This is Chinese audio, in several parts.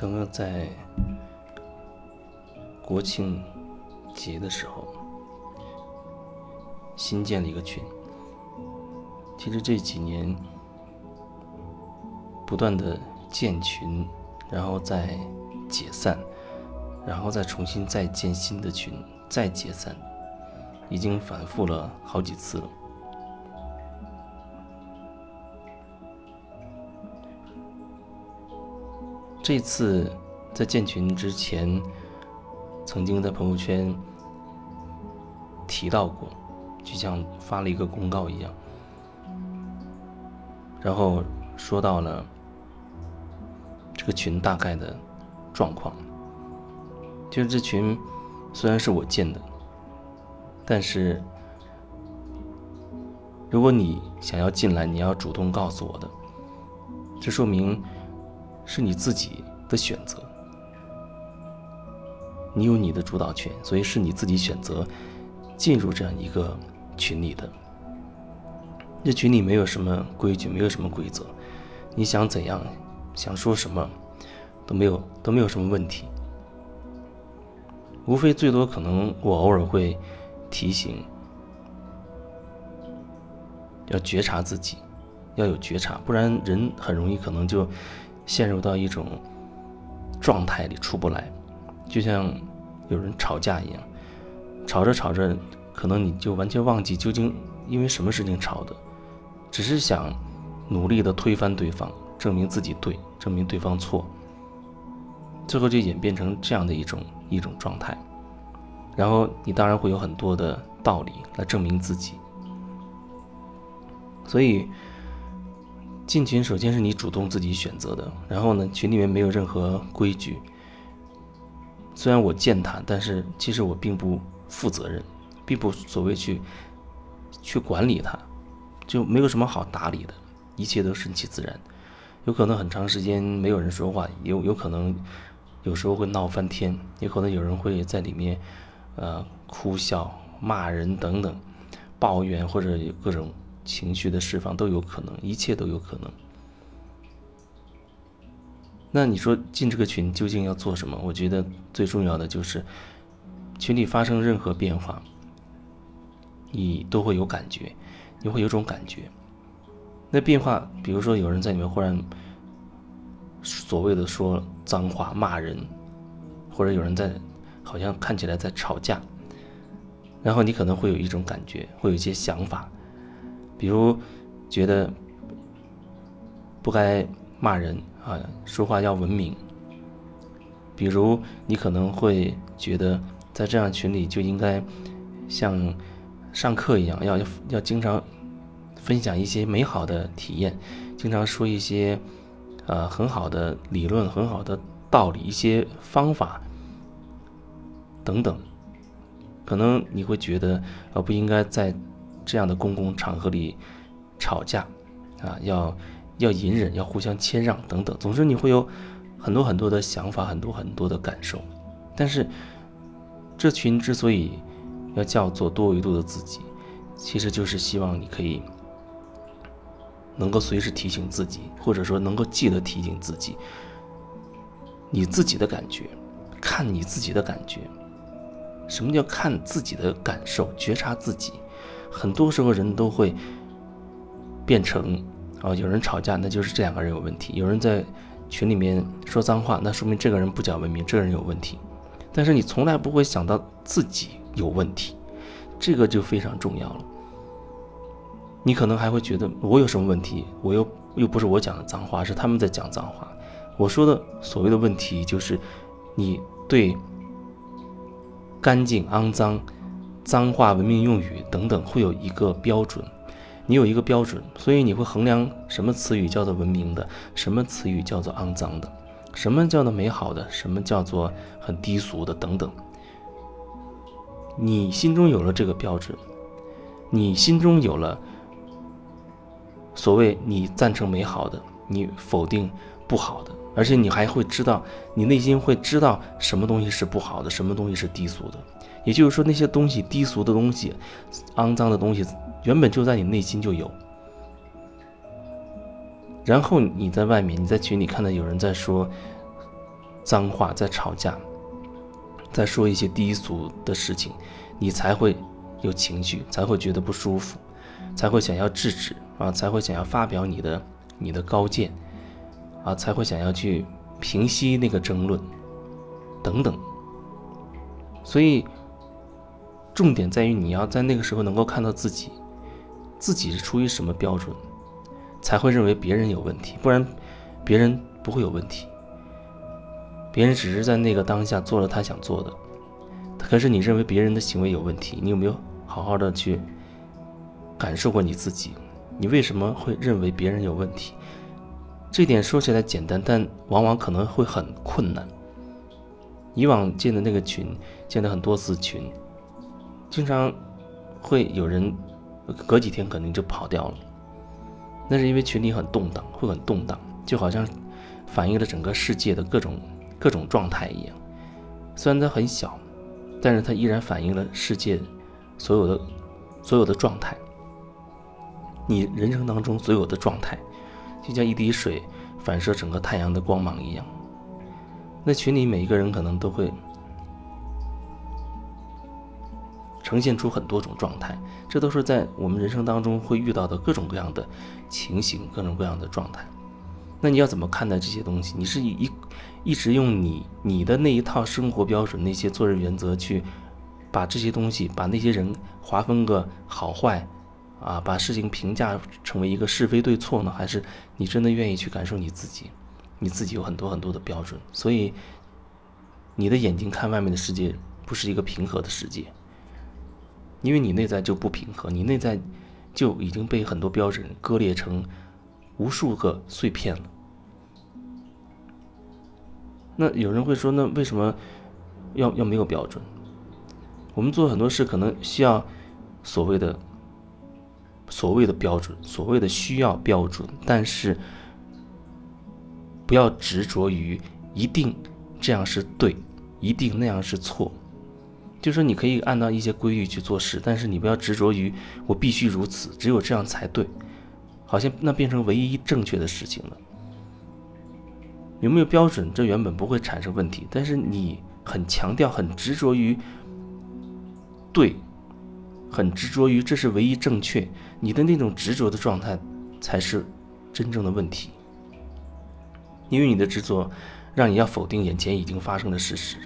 刚刚在国庆节的时候，新建了一个群。其实这几年不断的建群，然后再解散，然后再重新再建新的群，再解散，已经反复了好几次了。这次在建群之前，曾经在朋友圈提到过，就像发了一个公告一样，然后说到了这个群大概的状况。就是这群虽然是我建的，但是如果你想要进来，你要主动告诉我的，这说明。是你自己的选择，你有你的主导权，所以是你自己选择进入这样一个群里的。这群里没有什么规矩，没有什么规则，你想怎样，想说什么，都没有都没有什么问题。无非最多可能我偶尔会提醒，要觉察自己，要有觉察，不然人很容易可能就。陷入到一种状态里出不来，就像有人吵架一样，吵着吵着，可能你就完全忘记究竟因为什么事情吵的，只是想努力的推翻对方，证明自己对，证明对方错，最后就演变成这样的一种一种状态，然后你当然会有很多的道理来证明自己，所以。进群首先是你主动自己选择的，然后呢，群里面没有任何规矩。虽然我建它，但是其实我并不负责任，并不所谓去去管理它，就没有什么好打理的，一切都顺其自然。有可能很长时间没有人说话，有有可能有时候会闹翻天，也可能有人会在里面呃哭笑、骂人等等，抱怨或者各种。情绪的释放都有可能，一切都有可能。那你说进这个群究竟要做什么？我觉得最重要的就是群里发生任何变化，你都会有感觉，你会有种感觉。那变化，比如说有人在里面忽然所谓的说脏话、骂人，或者有人在好像看起来在吵架，然后你可能会有一种感觉，会有一些想法。比如，觉得不该骂人啊，说话要文明。比如，你可能会觉得在这样群里就应该像上课一样，要要经常分享一些美好的体验，经常说一些呃很好的理论、很好的道理、一些方法等等。可能你会觉得呃不应该在。这样的公共场合里吵架，啊，要要隐忍，要互相谦让等等。总之，你会有很多很多的想法，很多很多的感受。但是，这群之所以要叫做多维度的自己，其实就是希望你可以能够随时提醒自己，或者说能够记得提醒自己，你自己的感觉，看你自己的感觉。什么叫看自己的感受，觉察自己？很多时候人都会变成啊，有人吵架，那就是这两个人有问题；有人在群里面说脏话，那说明这个人不讲文明，这个人有问题。但是你从来不会想到自己有问题，这个就非常重要了。你可能还会觉得我有什么问题？我又又不是我讲的脏话，是他们在讲脏话。我说的所谓的问题，就是你对干净、肮脏。脏话、文明用语等等，会有一个标准，你有一个标准，所以你会衡量什么词语叫做文明的，什么词语叫做肮脏的，什么叫做美好的，什么叫做很低俗的等等。你心中有了这个标准，你心中有了所谓你赞成美好的，你否定不好的，而且你还会知道，你内心会知道什么东西是不好的，什么东西是低俗的。也就是说，那些东西低俗的东西、肮脏的东西，原本就在你内心就有。然后你在外面，你在群里看到有人在说脏话，在吵架，在说一些低俗的事情，你才会有情绪，才会觉得不舒服，才会想要制止啊，才会想要发表你的你的高见啊，才会想要去平息那个争论等等。所以，重点在于你要在那个时候能够看到自己，自己是出于什么标准，才会认为别人有问题，不然别人不会有问题。别人只是在那个当下做了他想做的，可是你认为别人的行为有问题，你有没有好好的去感受过你自己？你为什么会认为别人有问题？这点说起来简单，但往往可能会很困难。以往建的那个群，建了很多次群，经常会有人隔几天可能就跑掉了。那是因为群里很动荡，会很动荡，就好像反映了整个世界的各种各种状态一样。虽然它很小，但是它依然反映了世界所有的所有的状态。你人生当中所有的状态，就像一滴水反射整个太阳的光芒一样。那群里每一个人可能都会呈现出很多种状态，这都是在我们人生当中会遇到的各种各样的情形、各种各样的状态。那你要怎么看待这些东西？你是一一直用你你的那一套生活标准、那些做人原则去把这些东西、把那些人划分个好坏啊，把事情评价成为一个是非对错呢？还是你真的愿意去感受你自己？你自己有很多很多的标准，所以你的眼睛看外面的世界不是一个平和的世界，因为你内在就不平和，你内在就已经被很多标准割裂成无数个碎片了。那有人会说，那为什么要要没有标准？我们做很多事可能需要所谓的所谓的标准，所谓的需要标准，但是。不要执着于一定这样是对，一定那样是错。就说你可以按照一些规律去做事，但是你不要执着于我必须如此，只有这样才对，好像那变成唯一正确的事情了。有没有标准？这原本不会产生问题，但是你很强调、很执着于对，很执着于这是唯一正确，你的那种执着的状态才是真正的问题。因为你的执着，让你要否定眼前已经发生的事实，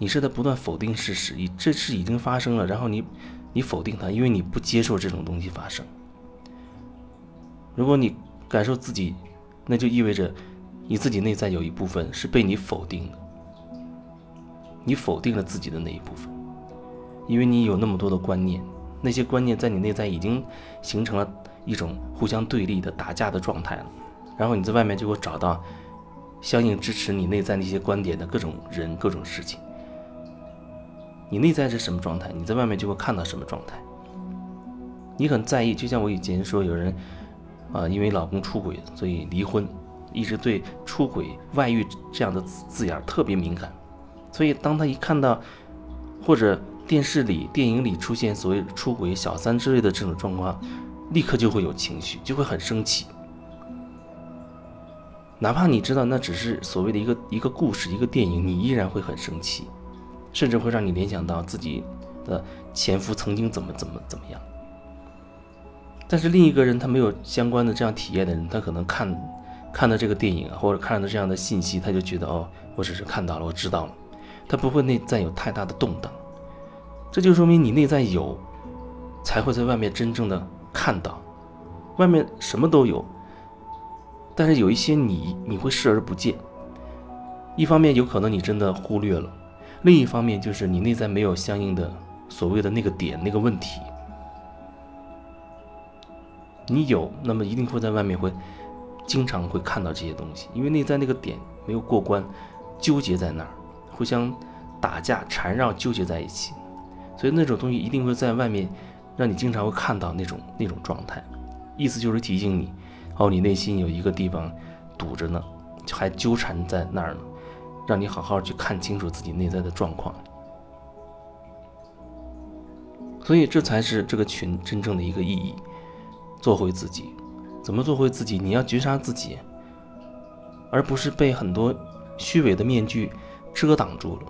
你是在不断否定事实，你这事已经发生了，然后你，你否定它，因为你不接受这种东西发生。如果你感受自己，那就意味着你自己内在有一部分是被你否定的，你否定了自己的那一部分，因为你有那么多的观念，那些观念在你内在已经形成了一种互相对立的打架的状态了。然后你在外面就会找到相应支持你内在那些观点的各种人、各种事情。你内在是什么状态，你在外面就会看到什么状态。你很在意，就像我以前说，有人啊，因为老公出轨，所以离婚，一直对出轨、外遇这样的字字眼特别敏感。所以当他一看到或者电视里、电影里出现所谓出轨、小三之类的这种状况，立刻就会有情绪，就会很生气。哪怕你知道那只是所谓的一个一个故事、一个电影，你依然会很生气，甚至会让你联想到自己的前夫曾经怎么怎么怎么样。但是另一个人他没有相关的这样体验的人，他可能看看到这个电影啊，或者看到这样的信息，他就觉得哦，我只是看到了，我知道了，他不会内在有太大的动荡。这就说明你内在有，才会在外面真正的看到，外面什么都有。但是有一些你你会视而不见，一方面有可能你真的忽略了，另一方面就是你内在没有相应的所谓的那个点那个问题，你有，那么一定会在外面会经常会看到这些东西，因为内在那个点没有过关，纠结在那儿，互相打架缠绕纠结在一起，所以那种东西一定会在外面让你经常会看到那种那种状态，意思就是提醒你。哦，你内心有一个地方堵着呢，还纠缠在那儿呢，让你好好去看清楚自己内在的状况。所以这才是这个群真正的一个意义，做回自己。怎么做回自己？你要觉察自己，而不是被很多虚伪的面具遮挡住了。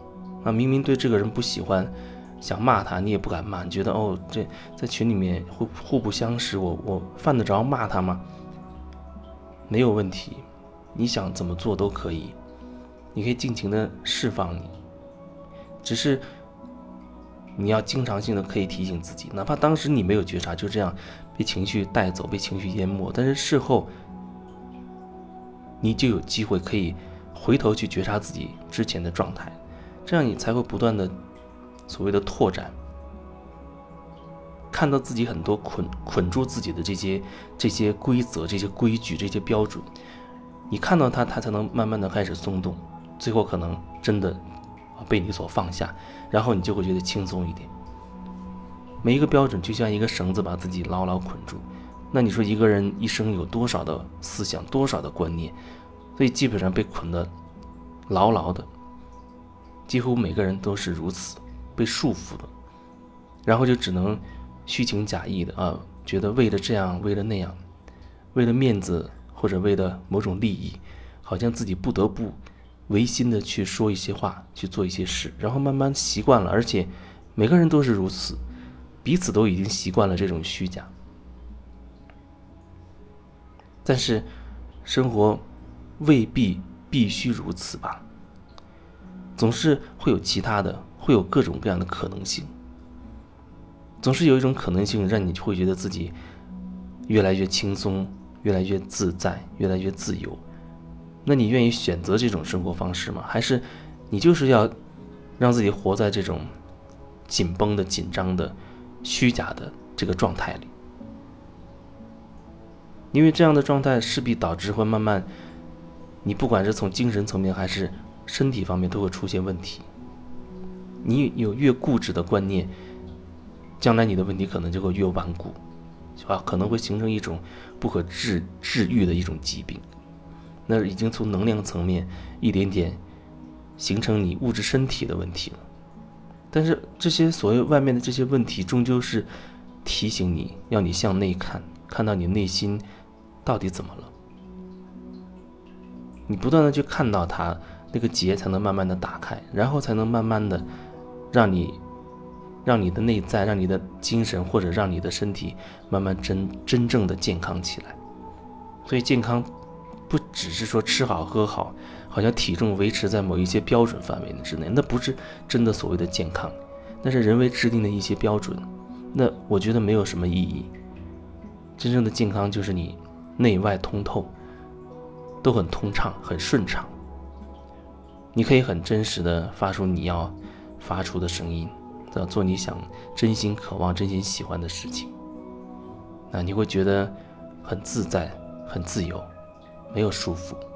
啊，明明对这个人不喜欢，想骂他，你也不敢骂，你觉得哦，这在群里面互互不相识，我我犯得着骂他吗？没有问题，你想怎么做都可以，你可以尽情的释放你，只是你要经常性的可以提醒自己，哪怕当时你没有觉察，就这样被情绪带走，被情绪淹没，但是事后你就有机会可以回头去觉察自己之前的状态。这样你才会不断的所谓的拓展，看到自己很多捆捆住自己的这些这些规则、这些规矩、这些标准，你看到它，它才能慢慢的开始松动，最后可能真的被你所放下，然后你就会觉得轻松一点。每一个标准就像一个绳子把自己牢牢捆住，那你说一个人一生有多少的思想、多少的观念，所以基本上被捆得牢牢的。几乎每个人都是如此被束缚的，然后就只能虚情假意的啊，觉得为了这样，为了那样，为了面子或者为了某种利益，好像自己不得不违心的去说一些话，去做一些事，然后慢慢习惯了，而且每个人都是如此，彼此都已经习惯了这种虚假。但是生活未必必须如此吧。总是会有其他的，会有各种各样的可能性。总是有一种可能性让你会觉得自己越来越轻松，越来越自在，越来越自由。那你愿意选择这种生活方式吗？还是你就是要让自己活在这种紧绷的、紧张的、虚假的这个状态里？因为这样的状态势必导致会慢慢，你不管是从精神层面还是。身体方面都会出现问题。你有越固执的观念，将来你的问题可能就会越顽固，啊，可能会形成一种不可治治愈的一种疾病。那已经从能量层面一点点形成你物质身体的问题了。但是这些所谓外面的这些问题，终究是提醒你要你向内看，看到你内心到底怎么了。你不断的去看到它。那个结才能慢慢的打开，然后才能慢慢的让你，让你的内在，让你的精神，或者让你的身体慢慢真真正的健康起来。所以健康不只是说吃好喝好，好像体重维持在某一些标准范围之内，那不是真的所谓的健康，那是人为制定的一些标准，那我觉得没有什么意义。真正的健康就是你内外通透，都很通畅，很顺畅。你可以很真实的发出你要发出的声音，要做你想真心渴望、真心喜欢的事情。那你会觉得很自在、很自由，没有束缚。